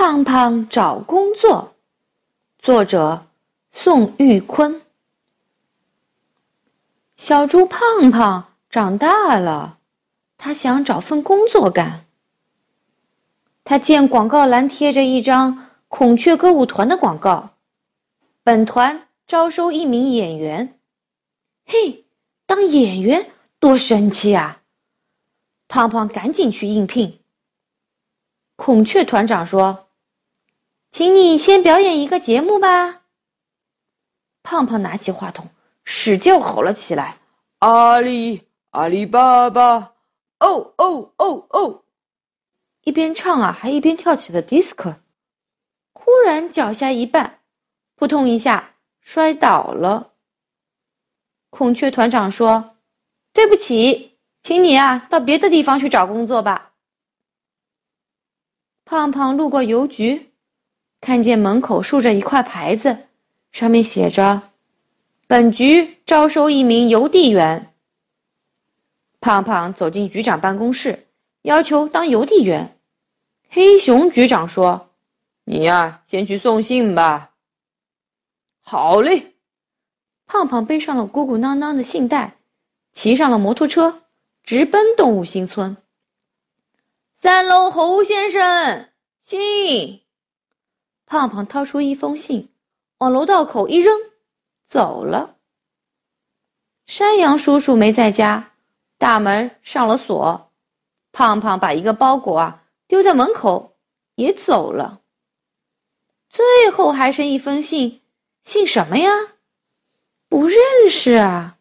胖胖找工作，作者宋玉坤。小猪胖胖长大了，他想找份工作干。他见广告栏贴着一张孔雀歌舞团的广告，本团招收一名演员。嘿，当演员多神奇啊！胖胖赶紧去应聘。孔雀团长说：“请你先表演一个节目吧。”胖胖拿起话筒，使劲吼了起来：“阿里阿里巴巴，哦哦哦哦！”一边唱啊，还一边跳起了迪斯科。忽然脚下一绊，扑通一下摔倒了。孔雀团长说：“对不起，请你啊到别的地方去找工作吧。”胖胖路过邮局，看见门口竖着一块牌子，上面写着：“本局招收一名邮递员。”胖胖走进局长办公室，要求当邮递员。黑熊局长说：“你呀，先去送信吧。”好嘞。胖胖背上了鼓鼓囊囊的信袋，骑上了摩托车，直奔动物新村。三楼侯先生，信。胖胖掏出一封信，往楼道口一扔，走了。山羊叔叔没在家，大门上了锁。胖胖把一个包裹啊丢在门口，也走了。最后还剩一封信，信什么呀？不认识啊。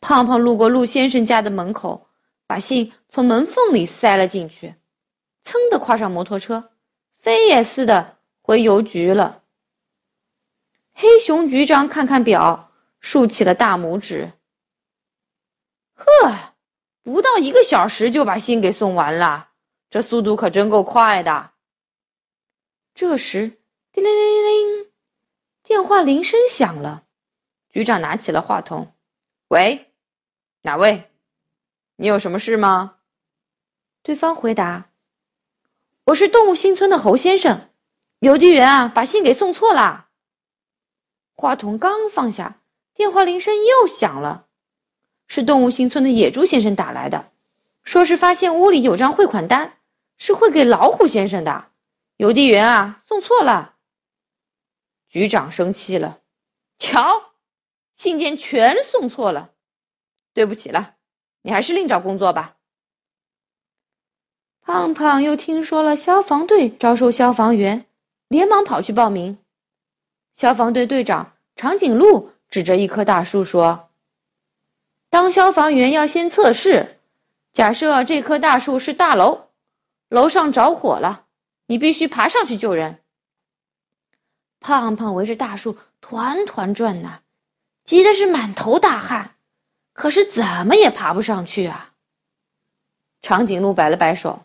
胖胖路过陆先生家的门口。把信从门缝里塞了进去，噌的跨上摩托车，飞也似的回邮局了。黑熊局长看看表，竖起了大拇指。呵，不到一个小时就把信给送完了，这速度可真够快的。这时，叮铃铃铃，电话铃声响了。局长拿起了话筒：“喂，哪位？”你有什么事吗？对方回答：“我是动物新村的侯先生，邮递员啊，把信给送错了。”话筒刚放下，电话铃声又响了，是动物新村的野猪先生打来的，说是发现屋里有张汇款单，是汇给老虎先生的，邮递员啊送错了。局长生气了，瞧，信件全送错了，对不起了。你还是另找工作吧。胖胖又听说了消防队招收消防员，连忙跑去报名。消防队队长长颈鹿指着一棵大树说：“当消防员要先测试，假设这棵大树是大楼，楼上着火了，你必须爬上去救人。”胖胖围着大树团团转呐，急的是满头大汗。可是怎么也爬不上去啊！长颈鹿摆了摆手：“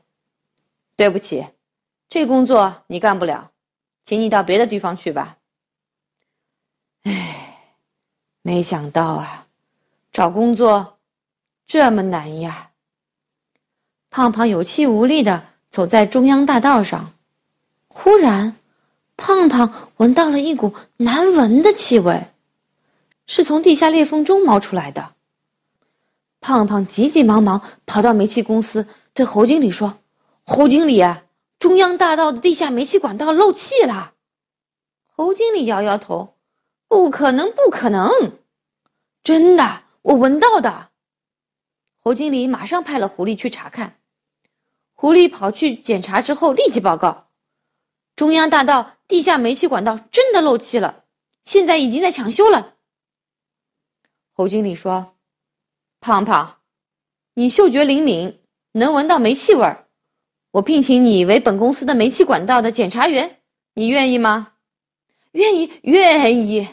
对不起，这工作你干不了，请你到别的地方去吧。”唉，没想到啊，找工作这么难呀！胖胖有气无力的走在中央大道上，忽然，胖胖闻到了一股难闻的气味，是从地下裂缝中冒出来的。胖胖急急忙忙跑到煤气公司，对侯经理说：“侯经理，中央大道的地下煤气管道漏气了。”侯经理摇摇头：“不可能，不可能，真的，我闻到的。”侯经理马上派了狐狸去查看。狐狸跑去检查之后，立即报告：“中央大道地下煤气管道真的漏气了，现在已经在抢修了。”侯经理说。胖胖，你嗅觉灵敏，能闻到煤气味儿。我聘请你为本公司的煤气管道的检查员，你愿意吗？愿意，愿意。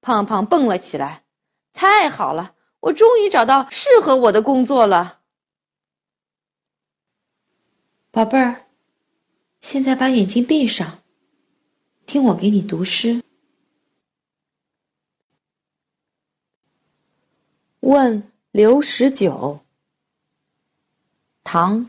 胖胖蹦了起来。太好了，我终于找到适合我的工作了。宝贝儿，现在把眼睛闭上，听我给你读诗。问。刘十九，唐，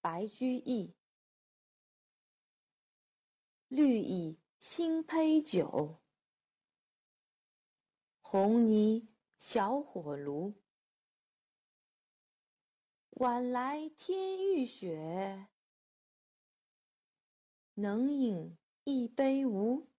白居易。绿蚁新醅酒，红泥小火炉。晚来天欲雪，能饮一杯无？